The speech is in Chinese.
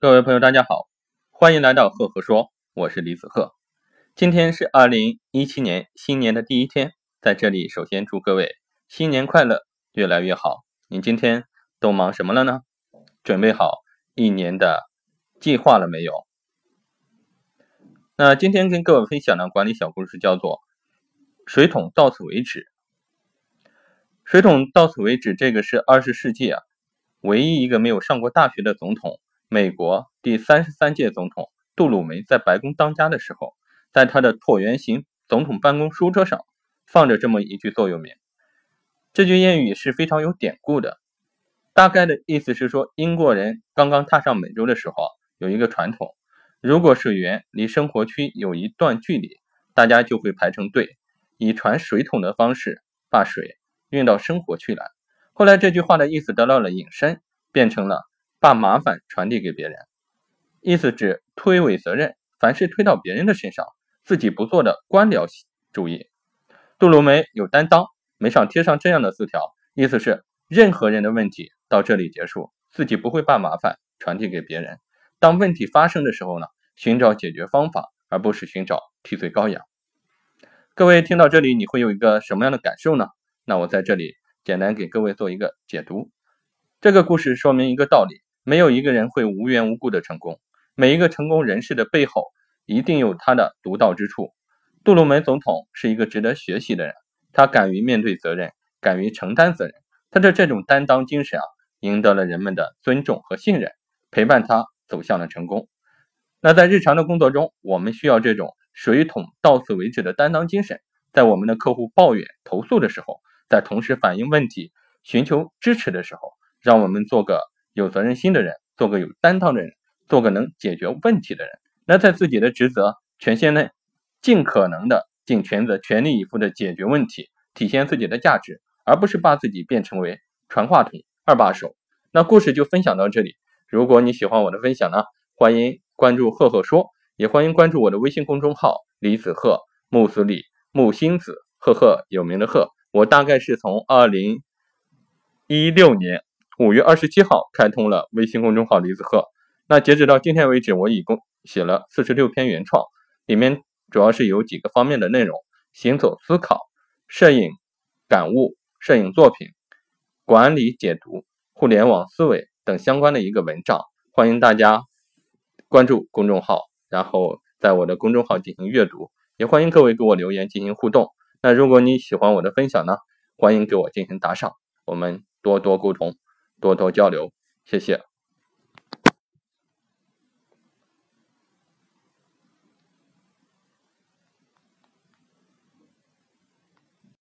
各位朋友，大家好，欢迎来到赫赫说，我是李子赫。今天是二零一七年新年的第一天，在这里首先祝各位新年快乐，越来越好。你今天都忙什么了呢？准备好一年的计划了没有？那今天跟各位分享的管理小故事叫做“水桶到此为止”。水桶到此为止，这个是二十世纪啊唯一一个没有上过大学的总统。美国第三十三届总统杜鲁门在白宫当家的时候，在他的椭圆形总统办公书桌上放着这么一句座右铭。这句谚语是非常有典故的，大概的意思是说，英国人刚刚踏上美洲的时候，有一个传统：如果水源离生活区有一段距离，大家就会排成队，以传水桶的方式把水运到生活区来。后来这句话的意思得到了引申，变成了。把麻烦传递给别人，意思指推诿责任，凡事推到别人的身上，自己不做的官僚主义。杜鲁门有担当，门上贴上这样的字条，意思是任何人的问题到这里结束，自己不会把麻烦传递给别人。当问题发生的时候呢，寻找解决方法，而不是寻找替罪羔羊。各位听到这里，你会有一个什么样的感受呢？那我在这里简单给各位做一个解读。这个故事说明一个道理。没有一个人会无缘无故的成功，每一个成功人士的背后一定有他的独到之处。杜鲁门总统是一个值得学习的人，他敢于面对责任，敢于承担责任，他的这种担当精神啊，赢得了人们的尊重和信任，陪伴他走向了成功。那在日常的工作中，我们需要这种水桶到此为止的担当精神，在我们的客户抱怨投诉的时候，在同时反映问题、寻求支持的时候，让我们做个。有责任心的人，做个有担当的人，做个能解决问题的人。那在自己的职责权限内，尽可能的尽全责、全力以赴的解决问题，体现自己的价值，而不是把自己变成为传话筒、二把手。那故事就分享到这里。如果你喜欢我的分享呢，欢迎关注赫赫说，也欢迎关注我的微信公众号李子赫木子李木星子赫赫有名的赫。我大概是从二零一六年。五月二十七号开通了微信公众号李子赫。那截止到今天为止，我一共写了四十六篇原创，里面主要是有几个方面的内容：行走思考、摄影感悟、摄影作品管理解读、互联网思维等相关的一个文章。欢迎大家关注公众号，然后在我的公众号进行阅读。也欢迎各位给我留言进行互动。那如果你喜欢我的分享呢，欢迎给我进行打赏，我们多多沟通。多多交流，谢谢。